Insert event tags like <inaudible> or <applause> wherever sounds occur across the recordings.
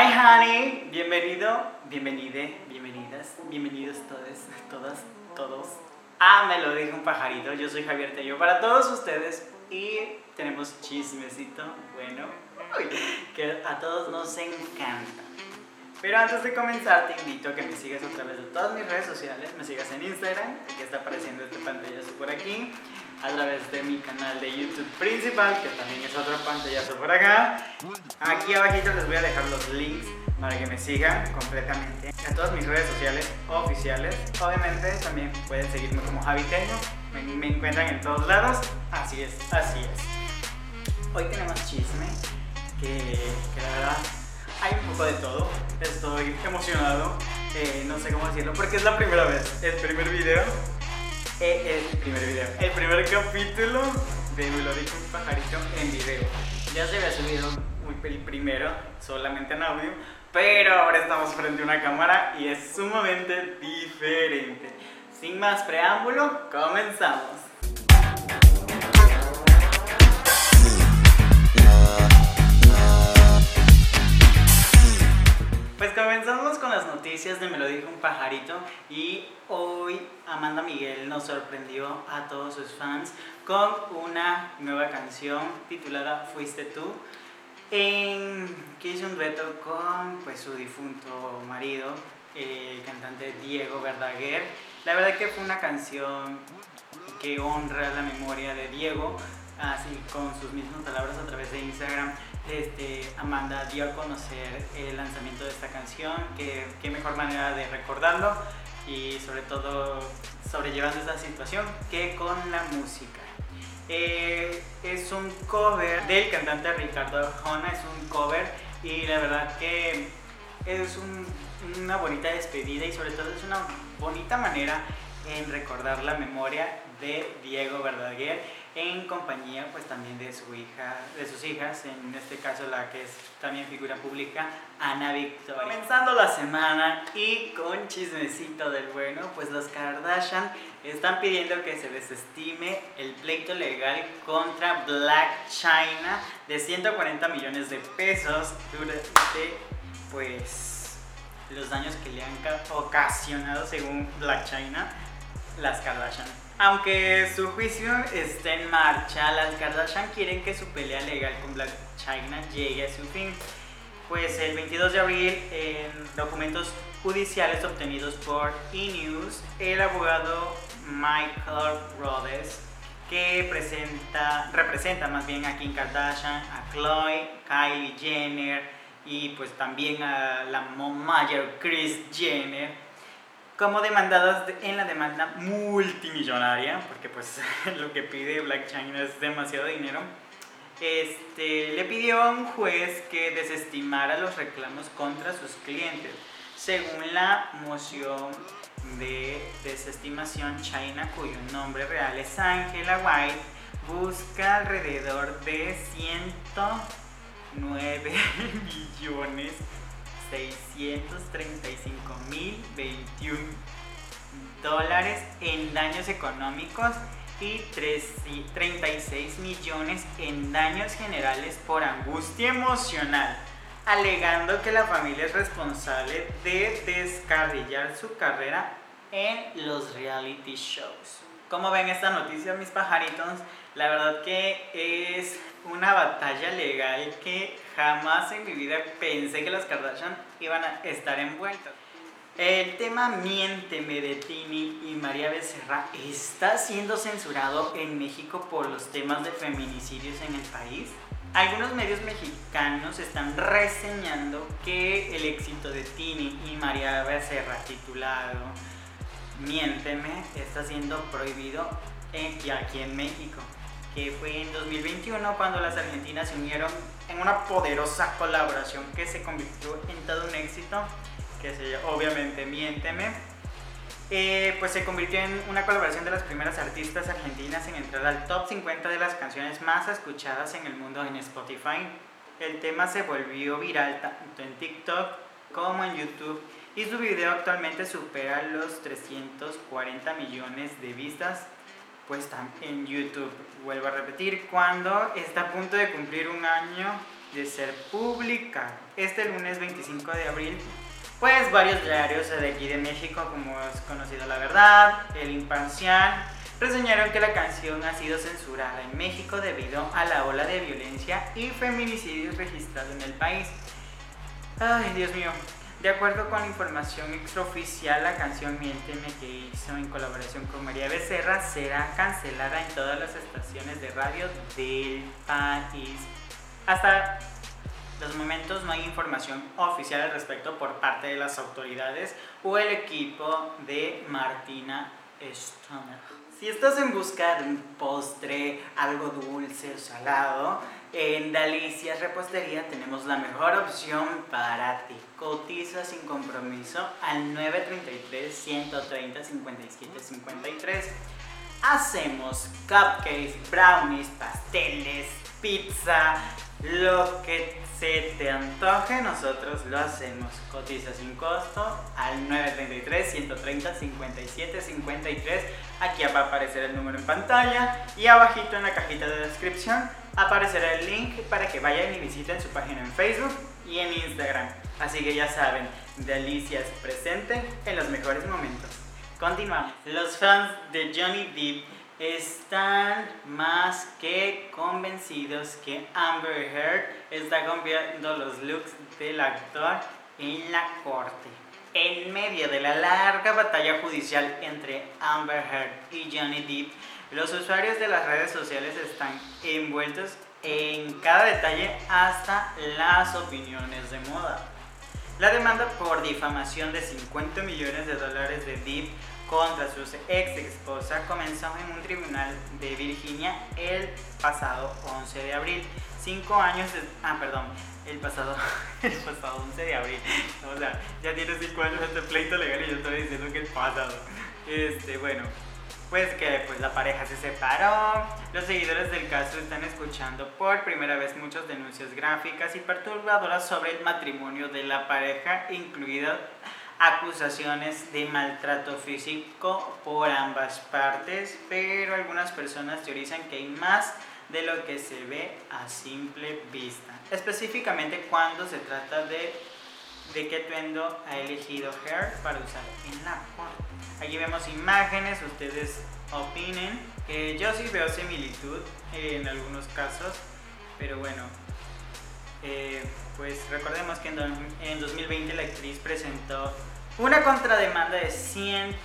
Hi honey, bienvenido, bienvenide, bienvenidas, bienvenidos todos, todas, todos. Ah, me lo dijo un pajarito, yo soy Javier Tello para todos ustedes y tenemos chismecito bueno que a todos nos encanta. Pero antes de comenzar te invito a que me sigas a través de todas mis redes sociales, me sigas en Instagram, que está apareciendo este pantallazo por aquí, a través de mi canal de YouTube principal, que también es otro pantallazo por acá. Aquí abajito les voy a dejar los links para que me sigan completamente a todas mis redes sociales oficiales. Obviamente también pueden seguirme como Javiteño, me, me encuentran en todos lados. Así es, así es. Hoy tenemos chisme que, que la verdad hay un poco de todo. Estoy emocionado, eh, no sé cómo decirlo, porque es la primera vez, el primer video. Eh, el primer video, el primer capítulo de Me lo dijo un pajarito en video. Ya se había subido el primero solamente en audio, pero ahora estamos frente a una cámara y es sumamente diferente. Sin más preámbulo, comenzamos. Pues comenzamos con las noticias de Me lo dijo un pajarito y hoy Amanda Miguel nos sorprendió a todos sus fans con una nueva canción titulada Fuiste tú, en que hizo un dueto con pues, su difunto marido, el cantante Diego Verdaguer. La verdad que fue una canción que honra la memoria de Diego, así con sus mismas palabras a través de Instagram este, Amanda dio a conocer el lanzamiento de esta canción, qué mejor manera de recordarlo y sobre todo sobrellevando esta situación que con la música. Eh, es un cover del cantante Ricardo Arjona, es un cover y la verdad que es una bonita despedida y sobre todo es una bonita manera en recordar la memoria de Diego Verdaguer en compañía pues también de su hija, de sus hijas, en este caso la que es también figura pública, Ana Victoria. Comenzando la semana y con chismecito del bueno, pues los Kardashian están pidiendo que se desestime el pleito legal contra Black China de 140 millones de pesos durante pues los daños que le han ocasionado según Black China las Kardashian. Aunque su juicio esté en marcha, las Kardashian quieren que su pelea legal con Black China llegue a su fin. Pues el 22 de abril, en documentos judiciales obtenidos por E! el abogado Michael Rhodes, que presenta, representa más bien a Kim Kardashian, a Chloe, Kylie Jenner y pues también a la mayor Kris Jenner, como demandadas en la demanda multimillonaria, porque pues <laughs> lo que pide Black China es demasiado dinero, este, le pidió a un juez que desestimara los reclamos contra sus clientes. Según la moción de desestimación, China, cuyo nombre real es Angela White, busca alrededor de 109 <laughs> millones 635.021 dólares en daños económicos y 36 millones en daños generales por angustia emocional, alegando que la familia es responsable de descarrillar su carrera en los reality shows. Como ven esta noticia, mis pajaritos? La verdad que es una batalla legal que jamás en mi vida pensé que las Kardashian iban a estar envueltas. El tema Miénteme de Tini y María Becerra está siendo censurado en México por los temas de feminicidios en el país. Algunos medios mexicanos están reseñando que el éxito de Tini y María Becerra titulado Miénteme está siendo prohibido aquí en México que fue en 2021 cuando las argentinas se unieron en una poderosa colaboración que se convirtió en todo un éxito, que se obviamente Miénteme. Eh, pues se convirtió en una colaboración de las primeras artistas argentinas en entrar al top 50 de las canciones más escuchadas en el mundo en Spotify. El tema se volvió viral tanto en TikTok como en YouTube y su video actualmente supera los 340 millones de vistas pues en YouTube. Vuelvo a repetir, cuando está a punto de cumplir un año de ser publicado. Este lunes 25 de abril, pues varios diarios de aquí de México, como es conocido La Verdad, El Imparcial, reseñaron que la canción ha sido censurada en México debido a la ola de violencia y feminicidios registrados en el país. Ay, Dios mío. De acuerdo con la información extraoficial, la canción Miénteme que hizo en colaboración con María Becerra será cancelada en todas las estaciones de radio del país. Hasta los momentos no hay información oficial al respecto por parte de las autoridades o el equipo de Martina Stoner. Si estás en busca de un postre, algo dulce o salado, en Dalicias Repostería tenemos la mejor opción para ti. Cotiza sin compromiso al 933 130 57 53. Hacemos cupcakes, brownies, pasteles, pizza, lo que se te antoje, nosotros lo hacemos. Cotiza sin costo al 933 130 57 53. Aquí va a aparecer el número en pantalla y abajito en la cajita de descripción aparecerá el link para que vayan y visiten su página en Facebook y en Instagram. Así que ya saben, Delicias presente en los mejores momentos. Continuamos. Los fans de Johnny Depp están más que convencidos que Amber Heard está cambiando los looks del actor en la corte. En medio de la larga batalla judicial entre Amber Heard y Johnny Depp, los usuarios de las redes sociales están envueltos en cada detalle hasta las opiniones de moda. La demanda por difamación de 50 millones de dólares de Depp contra su ex esposa comenzó en un tribunal de Virginia el pasado 11 de abril. Cinco años, de, ah, perdón, el pasado, <laughs> el pasado 11 de abril. O sea, ya tiene cinco años este pleito legal y yo estoy diciendo que el pasado. Este, bueno, pues que pues la pareja se separó. Los seguidores del caso están escuchando por primera vez muchas denuncias gráficas y perturbadoras sobre el matrimonio de la pareja, incluida acusaciones de maltrato físico por ambas partes, pero algunas personas teorizan que hay más de lo que se ve a simple vista, específicamente cuando se trata de de qué tuendo ha elegido Hair para usar en la corte. Aquí vemos imágenes, ustedes opinen. yo sí veo similitud en algunos casos, pero bueno, eh, pues recordemos que en, 2020 la actriz presentó una contrademanda de 100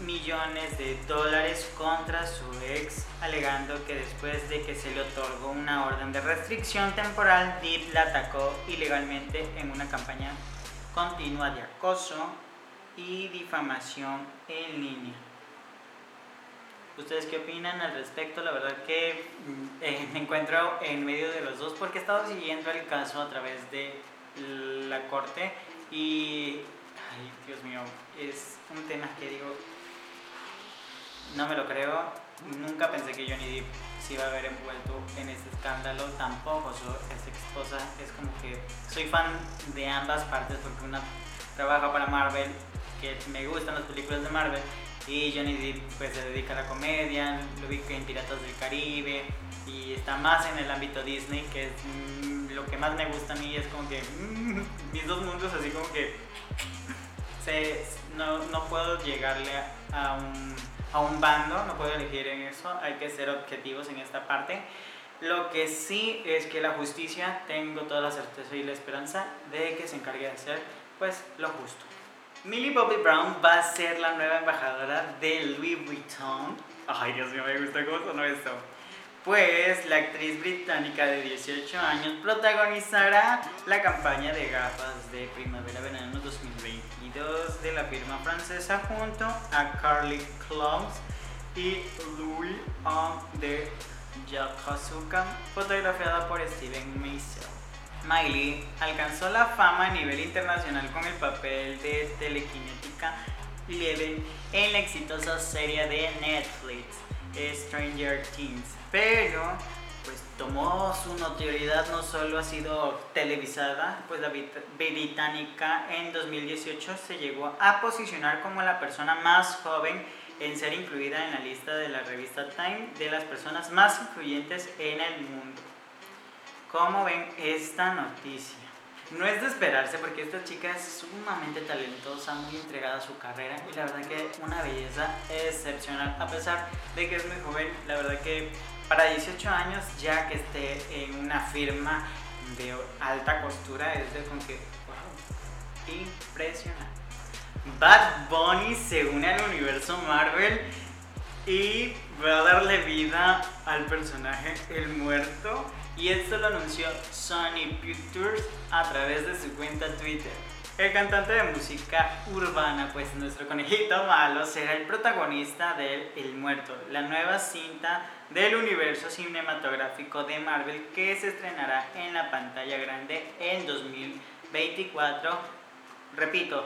millones de dólares contra su ex, alegando que después de que se le otorgó una orden de restricción temporal, Deep la atacó ilegalmente en una campaña continua de acoso y difamación en línea. ¿Ustedes qué opinan al respecto? La verdad que mm, eh, me encuentro en medio de los dos porque he estado siguiendo el caso a través de la corte y, ay Dios mío, es un tema que digo, no me lo creo, nunca pensé que Johnny Depp se iba a haber envuelto en este escándalo, tampoco. Su ex esposa, es como que soy fan de ambas partes porque una trabaja para Marvel, que me gustan las películas de Marvel, y Johnny Depp pues se dedica a la comedia, lo vi en Piratas del Caribe y está más en el ámbito Disney, que es mm, lo que más me gusta a mí, es como que mm, <laughs> mis dos mundos así como que no, no, puedo llegarle a un, a un bando, no puedo elegir en eso, hay que ser objetivos en esta parte. Lo que sí es que la justicia, tengo toda la certeza y la esperanza de que se encargue de hacer pues lo justo. Millie Bobby Brown va a ser la nueva embajadora de Louis Vuitton. Ay, Dios mío, me gusta cómo sonó esto. Pues la actriz británica de 18 años protagonizará la campaña de gafas de primavera-verano 2022 de la firma francesa junto a Carly Close y Louis de Yokosuka, fotografiada por Steven Meisel. Miley alcanzó la fama a nivel internacional con el papel de telequinética en la exitosa serie de Netflix Stranger Things, pero tomó su notoriedad no solo ha sido televisada, pues la británica en 2018 se llegó a posicionar como la persona más joven en ser incluida en la lista de la revista Time de las personas más influyentes en el mundo ¿Cómo ven esta noticia? No es de esperarse porque esta chica es sumamente talentosa, muy entregada a su carrera y la verdad que una belleza excepcional. A pesar de que es muy joven, la verdad que para 18 años ya que esté en una firma de alta costura es de con que, wow, impresionante. Bad Bunny se une al universo Marvel y va a darle vida al personaje El Muerto y esto lo anunció Sony Pictures a través de su cuenta Twitter. El cantante de música urbana, pues nuestro conejito malo, será el protagonista de El Muerto, la nueva cinta del universo cinematográfico de Marvel que se estrenará en la pantalla grande en 2024. Repito,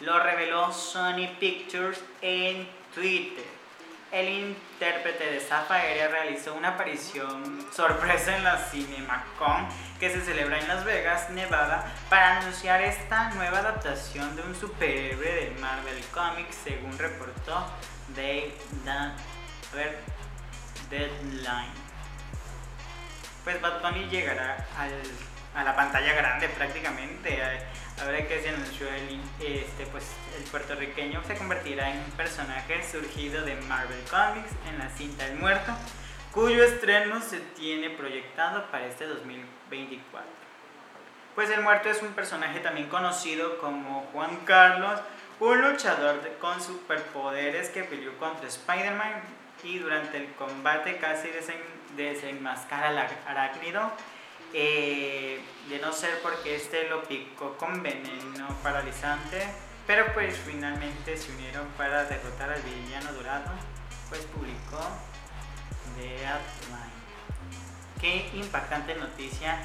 lo reveló Sony Pictures en Twitter el intérprete de Zafa Aérea realizó una aparición sorpresa en la CinemaCon que se celebra en Las Vegas, Nevada, para anunciar esta nueva adaptación de un superhéroe de Marvel Comics, según reportó Dave Dan Deadline. Pues Bad Bunny llegará a la pantalla grande prácticamente. Ahora que se anunció el, este, pues, el puertorriqueño se convertirá en un personaje surgido de Marvel Comics en la cinta El Muerto, cuyo estreno se tiene proyectado para este 2024. Pues El Muerto es un personaje también conocido como Juan Carlos, un luchador con superpoderes que peleó contra Spider-Man y durante el combate casi desenmascara al arácnido eh, de no ser porque este lo picó con veneno paralizante, pero pues finalmente se unieron para derrotar al villano dorado, pues publicó The Outline. Qué impactante noticia,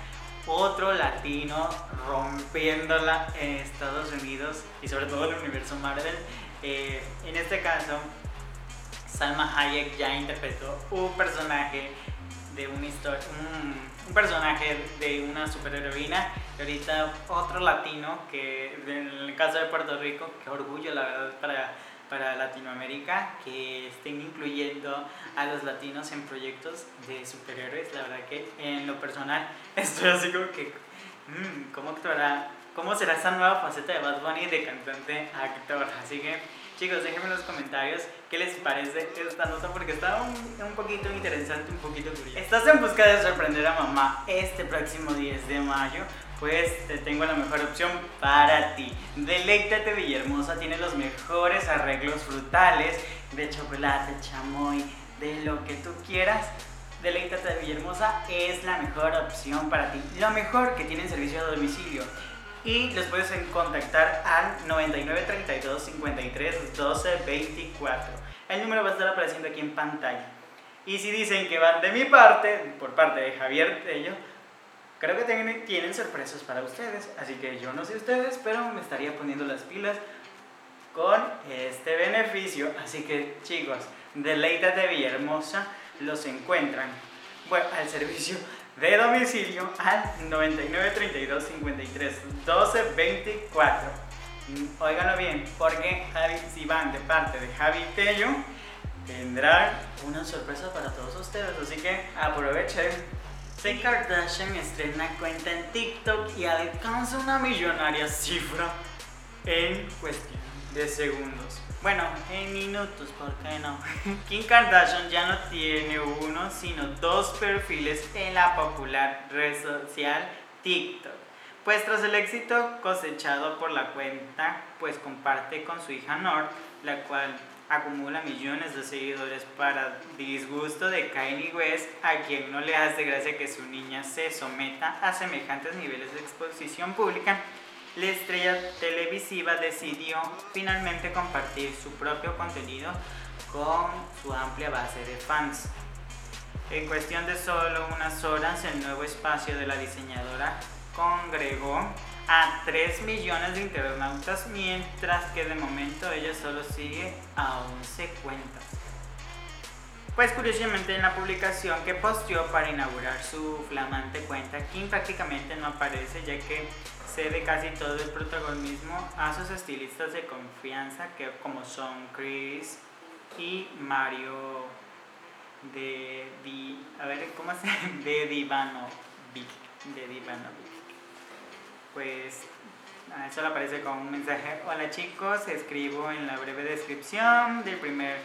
otro latino rompiéndola en Estados Unidos y sobre todo en el universo Marvel. Eh, en este caso, Salma Hayek ya interpretó un personaje de una historia, un, personaje de una superheroína y ahorita otro latino que en el caso de Puerto Rico, qué orgullo la verdad para, para Latinoamérica que estén incluyendo a los latinos en proyectos de superhéroes, la verdad que en lo personal estoy así como que, mmm, ¿cómo actuará? ¿Cómo será esa nueva faceta de Bad Bunny de cantante a actor? Así que Chicos, déjenme en los comentarios qué les parece esta nota porque está un, un poquito interesante, un poquito curioso. ¿Estás en busca de sorprender a mamá este próximo 10 de mayo? Pues te tengo la mejor opción para ti. Deleítate Villahermosa tiene los mejores arreglos frutales de chocolate, chamoy, de lo que tú quieras. Deleítate de Villahermosa es la mejor opción para ti. Lo mejor que tienen servicio a domicilio y los puedes contactar al 9932 53 12 24. El número va a estar apareciendo aquí en pantalla. Y si dicen que van de mi parte, por parte de Javier Tello, creo que tienen, tienen sorpresas para ustedes. Así que yo no sé ustedes, pero me estaría poniendo las pilas con este beneficio. Así que chicos, de Villahermosa los encuentran bueno, al servicio de domicilio al 99 32 53 12 24. Óiganlo bien, porque si van de parte de Javi Tello, tendrán una sorpresa para todos ustedes. Así que aprovechen. Kim Kardashian estrena cuenta en TikTok y alcanza una millonaria cifra en cuestión de segundos. Bueno, en minutos, ¿por qué no? <laughs> Kim Kardashian ya no tiene uno, sino dos perfiles en la popular red social TikTok. Pues tras el éxito cosechado por la cuenta, pues comparte con su hija North, la cual acumula millones de seguidores para disgusto de Kanye West, a quien no le hace gracia que su niña se someta a semejantes niveles de exposición pública la estrella televisiva decidió finalmente compartir su propio contenido con su amplia base de fans. En cuestión de solo unas horas, el nuevo espacio de la diseñadora congregó a 3 millones de internautas, mientras que de momento ella solo sigue a 11 cuentas. Pues curiosamente en la publicación que posteó para inaugurar su flamante cuenta, Kim prácticamente no aparece ya que cede casi todo el protagonismo a sus estilistas de confianza que como son Chris y Mario de, a ver cómo se de Divanovic de Divanovic. Pues ah, solo aparece con un mensaje, hola chicos, escribo en la breve descripción del primer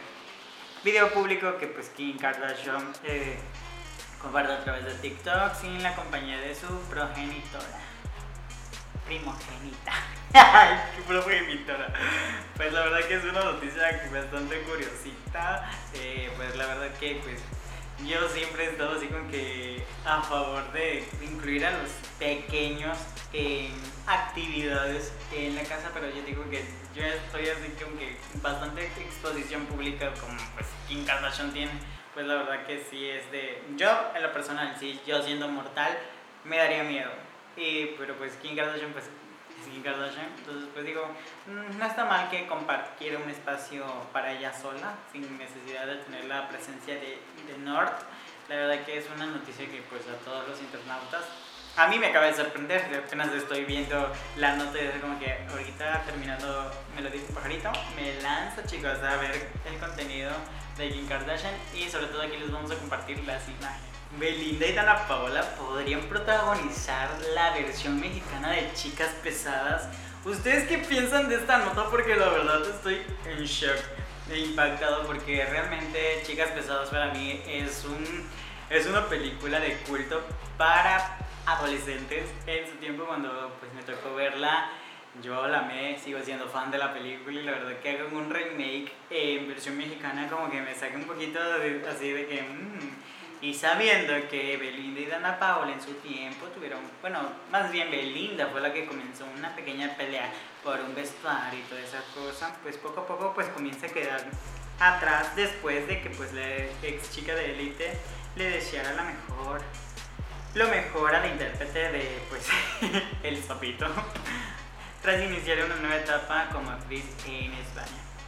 video público que pues Kim Kardashian eh, comparte a través de TikTok sin la compañía de su progenitora primogénita. <laughs> Ay, qué progenitora. Pues la verdad que es una noticia bastante curiosita. Eh, pues la verdad que pues yo siempre he estado así con que a favor de incluir a los pequeños en actividades en la casa, pero yo digo que yo estoy así como que bastante exposición pública como pues Kim Kardashian tiene, pues la verdad que sí es de yo en lo personal, sí, yo siendo mortal me daría miedo. Y, pero pues Kim Kardashian pues Kim Kardashian. Entonces, pues digo, mm, no está mal que compartiera un espacio para ella sola, sin necesidad de tener la presencia de, de Nord. La verdad que es una noticia que pues a todos los internautas a mí me acaba de sorprender, apenas estoy viendo la nota y es como que ahorita terminando me lo pajarito, me lanzo chicos a ver el contenido de Kim Kardashian y sobre todo aquí les vamos a compartir las imágenes. Belinda y Dana Paola podrían protagonizar la versión mexicana de Chicas Pesadas. ¿Ustedes qué piensan de esta nota? Porque la verdad estoy en shock e impactado porque realmente Chicas Pesadas para mí es, un, es una película de culto para adolescentes. En su tiempo cuando pues, me tocó verla, yo la amé, sigo siendo fan de la película y la verdad que hagan un remake en versión mexicana como que me saca un poquito así de que... Mmm, y sabiendo que Belinda y Dana Paola en su tiempo tuvieron, bueno, más bien Belinda fue la que comenzó una pequeña pelea por un vestuario y toda esa cosa, pues poco a poco pues comienza a quedar atrás después de que pues la ex chica de Elite le deseara la mejor, lo mejor a la intérprete de pues <laughs> El Sapito, tras iniciar una nueva etapa como actriz en España.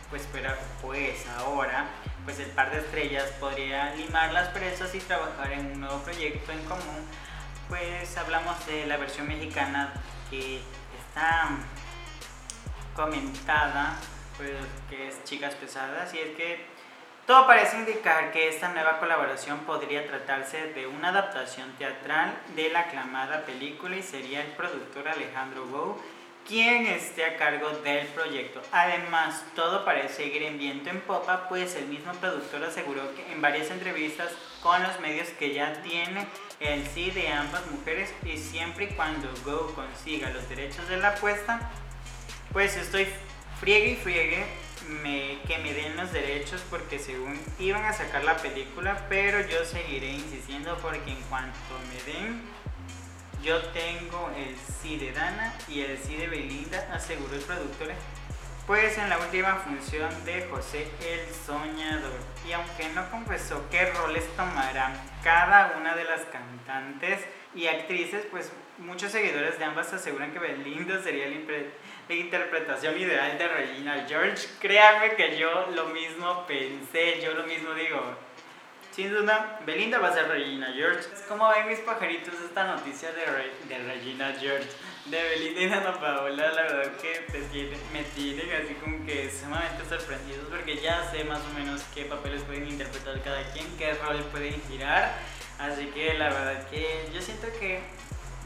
Pues, pero, pues ahora pues el par de estrellas podría limar las presas y trabajar en un nuevo proyecto en común, pues hablamos de la versión mexicana que está comentada, pues que es Chicas Pesadas, y es que todo parece indicar que esta nueva colaboración podría tratarse de una adaptación teatral de la aclamada película y sería el productor Alejandro Gou quien esté a cargo del proyecto. Además, todo parece ir en viento en popa, pues el mismo productor aseguró que en varias entrevistas con los medios que ya tiene el sí de ambas mujeres y siempre y cuando Go consiga los derechos de la apuesta, pues estoy friegue y friegue me, que me den los derechos porque según iban a sacar la película, pero yo seguiré insistiendo porque en cuanto me den yo tengo el sí de Dana y el sí de Belinda, aseguró el productor, pues en la última función de José el Soñador. Y aunque no confesó qué roles tomarán cada una de las cantantes y actrices, pues muchos seguidores de ambas aseguran que Belinda sería la, interpretación ideal de Regina George. Créanme que yo lo mismo pensé, yo lo mismo digo sin duda, Belinda va a ser Regina George. ¿Cómo ven mis pajaritos esta noticia de, de Regina George? De Belinda y Ana Paola, la verdad que me tienen así como que sumamente sorprendidos porque ya sé más o menos qué papeles pueden interpretar cada quien, qué rol pueden girar. Así que la verdad que yo siento que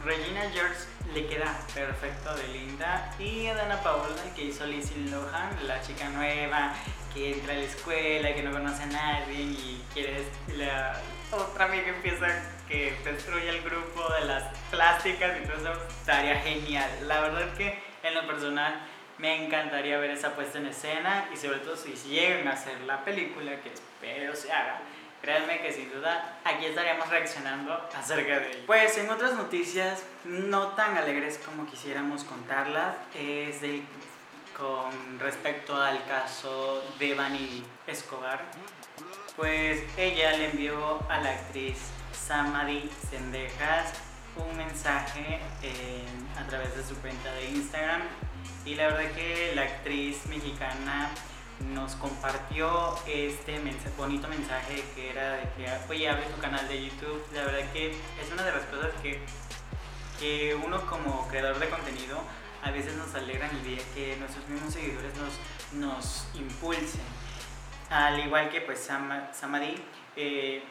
Regina George le queda perfecto a Belinda y a Dana Paola que hizo Lizzie Lohan, la chica nueva que entra a la escuela, que no conoce a nadie y quiere la otra amiga empieza que destruye el grupo de las plásticas eso estaría genial. La verdad es que en lo personal me encantaría ver esa puesta en escena y sobre todo si llegan a hacer la película que espero se haga. Créanme que sin duda aquí estaríamos reaccionando acerca de ello. Pues en otras noticias no tan alegres como quisiéramos contarlas es del con respecto al caso de Bani Escobar, pues ella le envió a la actriz Samadi Sendejas un mensaje a través de su cuenta de Instagram y la verdad que la actriz mexicana nos compartió este bonito mensaje que era de que oye abre tu canal de YouTube la verdad que es una de las cosas que, que uno como creador de contenido a veces nos alegran el día que nuestros mismos seguidores nos, nos impulsen. Al igual que pues Sam, Samadi, eh,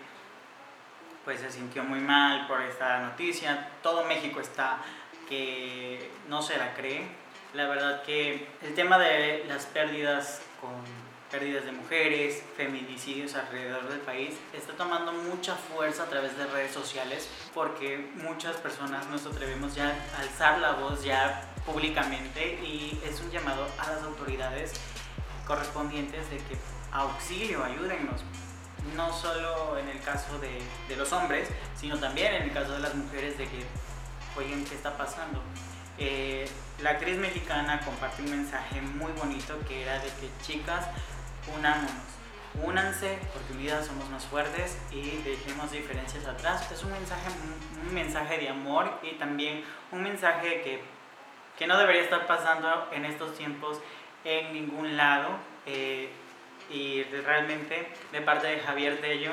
pues se sintió muy mal por esta noticia. Todo México está que no se la cree. La verdad que el tema de las pérdidas con pérdidas de mujeres, feminicidios alrededor del país, está tomando mucha fuerza a través de redes sociales porque muchas personas nos atrevemos ya a alzar la voz ya públicamente y es un llamado a las autoridades correspondientes de que auxilio, ayúdennos. No solo en el caso de, de los hombres, sino también en el caso de las mujeres de que, oigan, ¿qué está pasando? Eh, la actriz mexicana compartió un mensaje muy bonito que era de que chicas, unámonos, únanse porque unidas somos más fuertes y dejemos diferencias atrás. Es un mensaje, un mensaje de amor y también un mensaje que, que no debería estar pasando en estos tiempos en ningún lado. Eh, y realmente de parte de Javier Tello,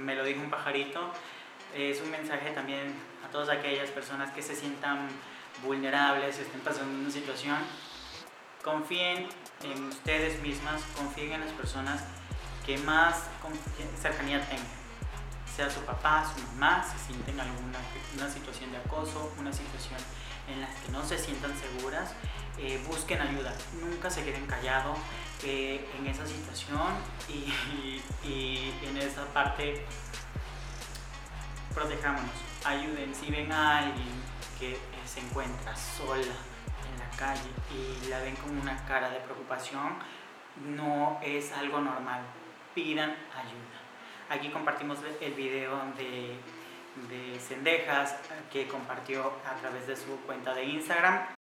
me lo dijo un pajarito, es un mensaje también a todas aquellas personas que se sientan vulnerables, estén pasando una situación, confíen en ustedes mismas, confíen en las personas que más cercanía tengan, sea su papá, su mamá, si sienten alguna una situación de acoso, una situación en la que no se sientan seguras, eh, busquen ayuda, nunca se queden callados eh, en esa situación y, y en esa parte protejámonos, ayuden, si ven a alguien que se encuentra sola en la calle y la ven con una cara de preocupación, no es algo normal. Pidan ayuda. Aquí compartimos el video de, de Cendejas que compartió a través de su cuenta de Instagram.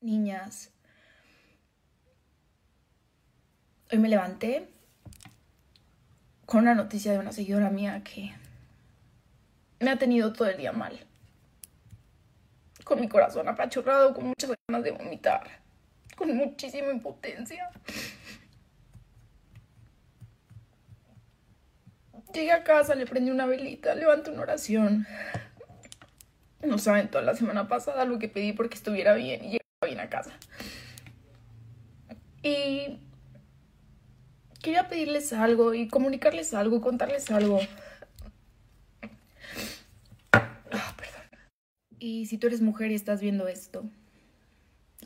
Niñas, hoy me levanté con una noticia de una seguidora mía que me ha tenido todo el día mal. Con mi corazón apachurrado, con muchas ganas de vomitar, con muchísima impotencia. Llegué a casa, le prendí una velita, levanté una oración. No saben toda la semana pasada lo que pedí porque estuviera bien y llegara bien a casa. Y quería pedirles algo y comunicarles algo, contarles algo. Ah, perdón. Y si tú eres mujer y estás viendo esto,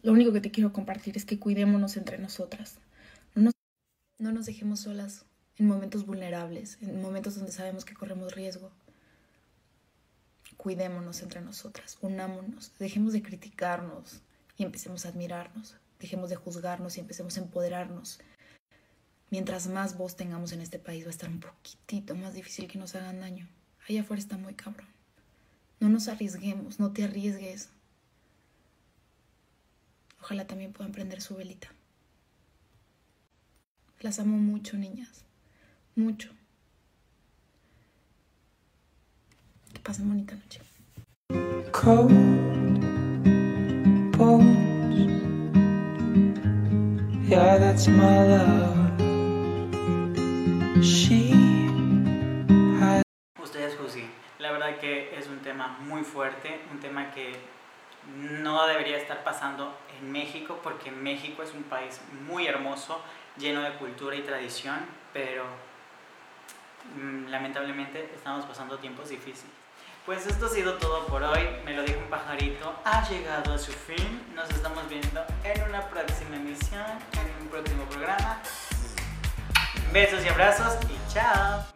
lo único que te quiero compartir es que cuidémonos entre nosotras. No nos, no nos dejemos solas en momentos vulnerables, en momentos donde sabemos que corremos riesgo. Cuidémonos entre nosotras, unámonos, dejemos de criticarnos y empecemos a admirarnos, dejemos de juzgarnos y empecemos a empoderarnos mientras más voz tengamos en este país va a estar un poquitito más difícil que nos hagan daño. Allá afuera está muy cabrón. No nos arriesguemos, no te arriesgues. Ojalá también puedan prender su velita. Las amo mucho, niñas. Mucho. Que pasen bonita noche. Yeah, that's my love. Ustedes juzguen. La verdad que es un tema muy fuerte, un tema que no debería estar pasando en México porque México es un país muy hermoso, lleno de cultura y tradición, pero mm, lamentablemente estamos pasando tiempos difíciles. Pues esto ha sido todo por hoy. Me lo dijo un pajarito. Ha llegado a su fin. Nos estamos viendo en una próxima emisión, en un próximo programa. Besos y abrazos y chao.